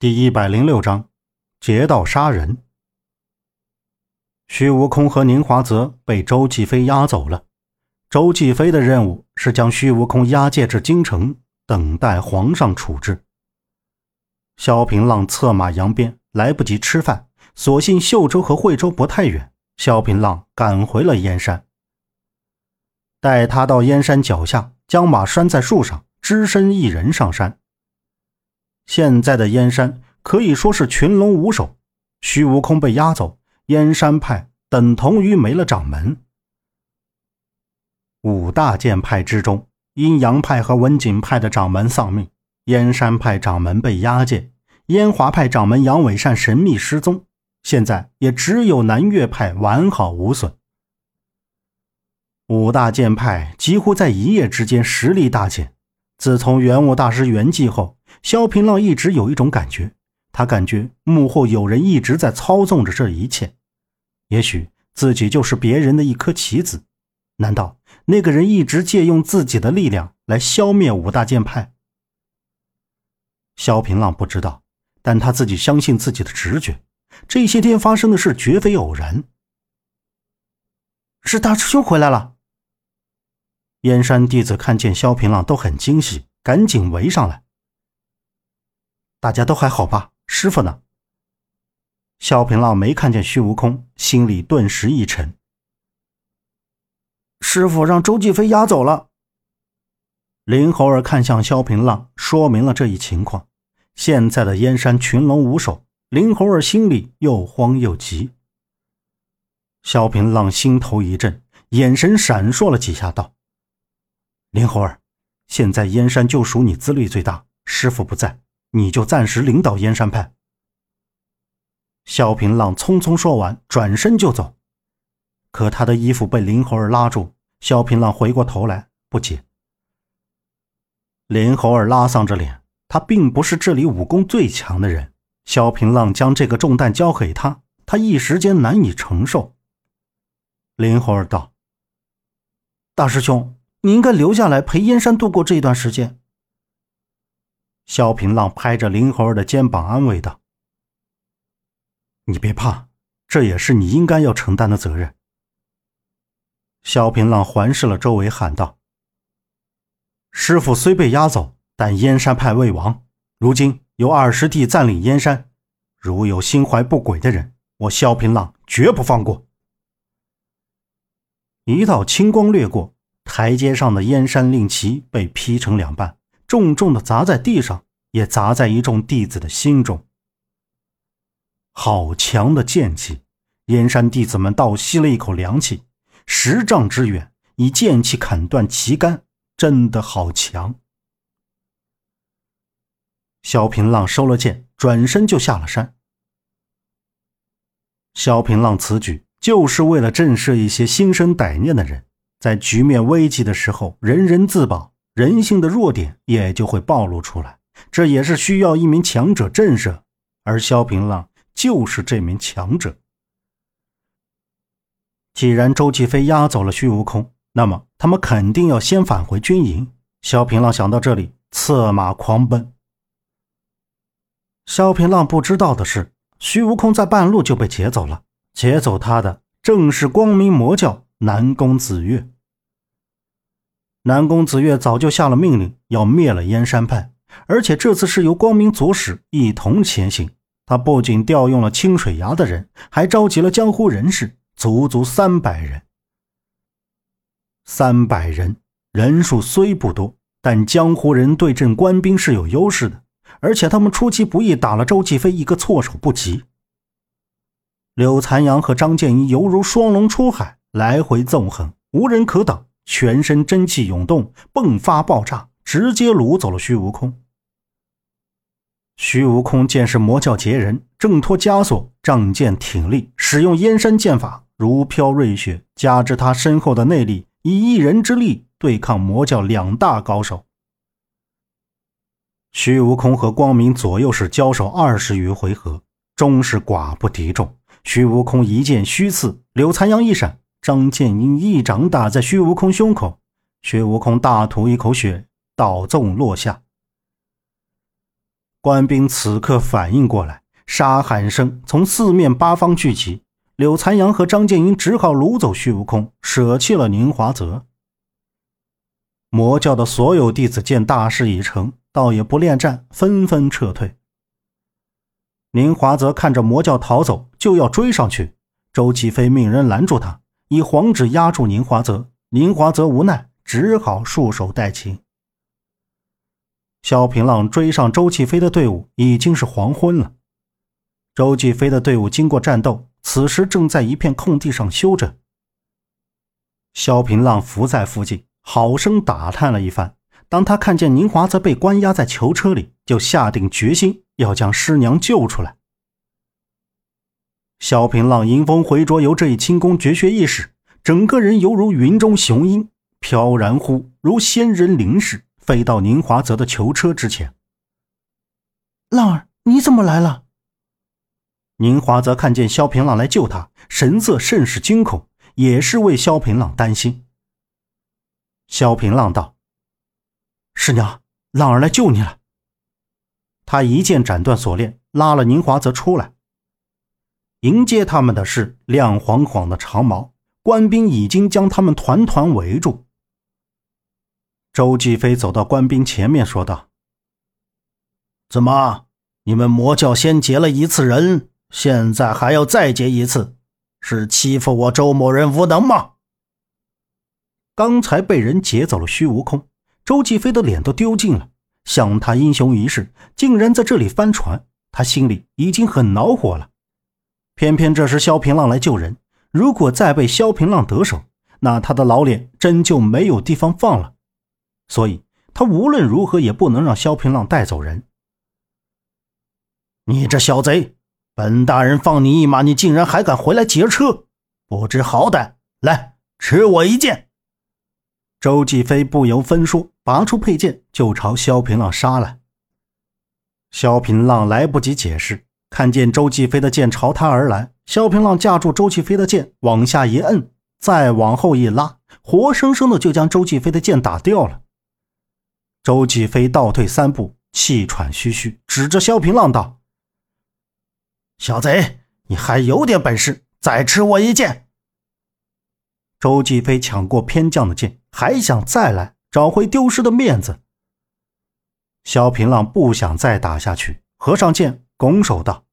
第一百零六章，劫道杀人。虚无空和宁华泽被周继飞押走了。周继飞的任务是将虚无空押解至京城，等待皇上处置。萧平浪策马扬鞭，来不及吃饭，所幸秀州和惠州不太远，萧平浪赶回了燕山。待他到燕山脚下，将马拴在树上，只身一人上山。现在的燕山可以说是群龙无首，虚无空被押走，燕山派等同于没了掌门。五大剑派之中，阴阳派和文景派的掌门丧命，燕山派掌门被押解，燕华派掌门杨伟善神秘失踪，现在也只有南岳派完好无损。五大剑派几乎在一夜之间实力大减。自从元武大师圆寂后，萧平浪一直有一种感觉，他感觉幕后有人一直在操纵着这一切。也许自己就是别人的一颗棋子，难道那个人一直借用自己的力量来消灭五大剑派？萧平浪不知道，但他自己相信自己的直觉。这些天发生的事绝非偶然。是大师兄回来了。燕山弟子看见萧平浪都很惊喜，赶紧围上来。大家都还好吧？师傅呢？萧平浪没看见虚无空，心里顿时一沉。师傅让周继飞押走了。林猴儿看向萧平浪，说明了这一情况。现在的燕山群龙无首，林猴儿心里又慌又急。萧平浪心头一震，眼神闪烁了几下，道。林猴儿，现在燕山就属你资历最大，师傅不在，你就暂时领导燕山派。萧平浪匆匆说完，转身就走，可他的衣服被林猴儿拉住。萧平浪回过头来，不解。林猴儿拉丧着脸，他并不是这里武功最强的人。萧平浪将这个重担交给他，他一时间难以承受。林猴儿道：“大师兄。”你应该留下来陪燕山度过这一段时间。萧平浪拍着林猴儿的肩膀安慰道：“你别怕，这也是你应该要承担的责任。”萧平浪环视了周围，喊道：“师傅虽被押走，但燕山派未亡。如今有二师弟占领燕山，如有心怀不轨的人，我萧平浪绝不放过。”一道青光掠过。台阶上的燕山令旗被劈成两半，重重的砸在地上，也砸在一众弟子的心中。好强的剑气！燕山弟子们倒吸了一口凉气。十丈之远，以剑气砍断旗杆，真的好强！萧平浪收了剑，转身就下了山。萧平浪此举就是为了震慑一些心生歹念的人。在局面危急的时候，人人自保，人性的弱点也就会暴露出来。这也是需要一名强者震慑，而萧平浪就是这名强者。既然周继飞押走了虚无空，那么他们肯定要先返回军营。萧平浪想到这里，策马狂奔。萧平浪不知道的是，虚无空在半路就被劫走了，劫走他的正是光明魔教。南宫子月，南宫子月早就下了命令，要灭了燕山派，而且这次是由光明左使一同前行。他不仅调用了清水崖的人，还召集了江湖人士，足足三百人。三百人人数虽不多，但江湖人对阵官兵是有优势的，而且他们出其不意，打了周继飞一个措手不及。柳残阳和张建一犹如双龙出海。来回纵横，无人可挡，全身真气涌动，迸发爆炸，直接掳走了虚无空。虚无空见是魔教劫人，挣脱枷锁，仗剑挺立，使用燕山剑法，如飘瑞雪，加之他身后的内力，以一人之力对抗魔教两大高手。虚无空和光明左右是交手二十余回合，终是寡不敌众。虚无空一剑虚刺，柳残阳一闪。张建英一掌打在虚无空胸口，虚无空大吐一口血，倒纵落下。官兵此刻反应过来，杀喊声从四面八方聚集。柳残阳和张建英只好掳走虚无空，舍弃了宁华泽。魔教的所有弟子见大事已成，倒也不恋战，纷纷撤退。宁华泽看着魔教逃走，就要追上去。周启飞命人拦住他，以黄纸压住宁华泽。宁华泽无奈，只好束手待擒。萧平浪追上周启飞的队伍，已经是黄昏了。周继飞的队伍经过战斗。此时正在一片空地上休整。萧平浪伏在附近，好生打探了一番。当他看见宁华泽被关押在囚车里，就下定决心要将师娘救出来。萧平浪迎风回着游这一轻功绝学一使，整个人犹如云中雄鹰，飘然乎如仙人临世，飞到宁华泽的囚车之前。浪儿，你怎么来了？宁华泽看见萧平浪来救他，神色甚是惊恐，也是为萧平浪担心。萧平浪道：“师娘，浪儿来救你了。”他一剑斩断锁链，拉了宁华泽出来。迎接他们的是亮晃晃的长矛，官兵已经将他们团团围住。周继飞走到官兵前面，说道：“怎么，你们魔教先劫了一次人？”现在还要再劫一次，是欺负我周某人无能吗？刚才被人劫走了虚无空，周继飞的脸都丢尽了。想他英雄一世，竟然在这里翻船，他心里已经很恼火了。偏偏这时萧平浪来救人，如果再被萧平浪得手，那他的老脸真就没有地方放了。所以他无论如何也不能让萧平浪带走人。你这小贼！本大人放你一马，你竟然还敢回来劫车，不知好歹！来，吃我一剑！周继飞不由分说，拔出佩剑就朝萧平浪杀来。萧平浪来不及解释，看见周继飞的剑朝他而来，萧平浪架住周继飞的剑，往下一摁，再往后一拉，活生生的就将周继飞的剑打掉了。周继飞倒退三步，气喘吁吁，指着萧平浪道。小贼，你还有点本事，再吃我一剑！周继飞抢过偏将的剑，还想再来找回丢失的面子。萧平浪不想再打下去，合上剑，拱手道：“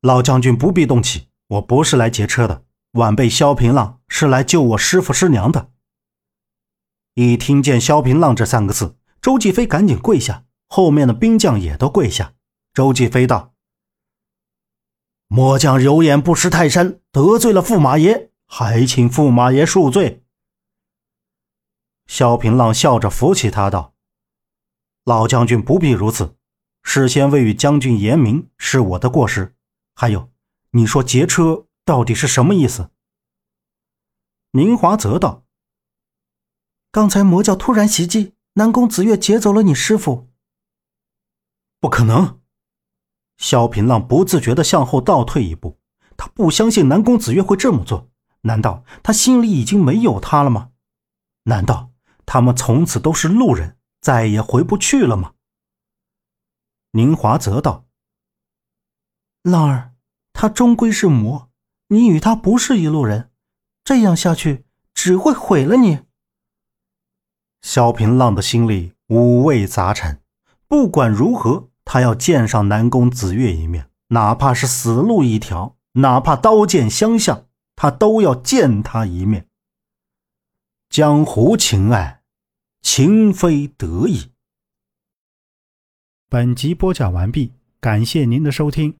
老将军不必动气，我不是来劫车的，晚辈萧平浪是来救我师傅师娘的。”一听见“萧平浪”这三个字，周继飞赶紧跪下，后面的兵将也都跪下。周继飞道。末将有眼不识泰山，得罪了驸马爷，还请驸马爷恕罪。萧平浪笑着扶起他道：“老将军不必如此，事先未与将军言明是我的过失。还有，你说劫车到底是什么意思？”宁华则道：“刚才魔教突然袭击，南宫子月劫走了你师傅。”不可能。萧平浪不自觉地向后倒退一步，他不相信南宫子月会这么做。难道他心里已经没有他了吗？难道他们从此都是路人，再也回不去了吗？宁华则道：“浪儿，他终归是魔，你与他不是一路人，这样下去只会毁了你。”萧平浪的心里五味杂陈，不管如何。他要见上南宫子月一面，哪怕是死路一条，哪怕刀剑相向，他都要见他一面。江湖情爱，情非得已。本集播讲完毕，感谢您的收听。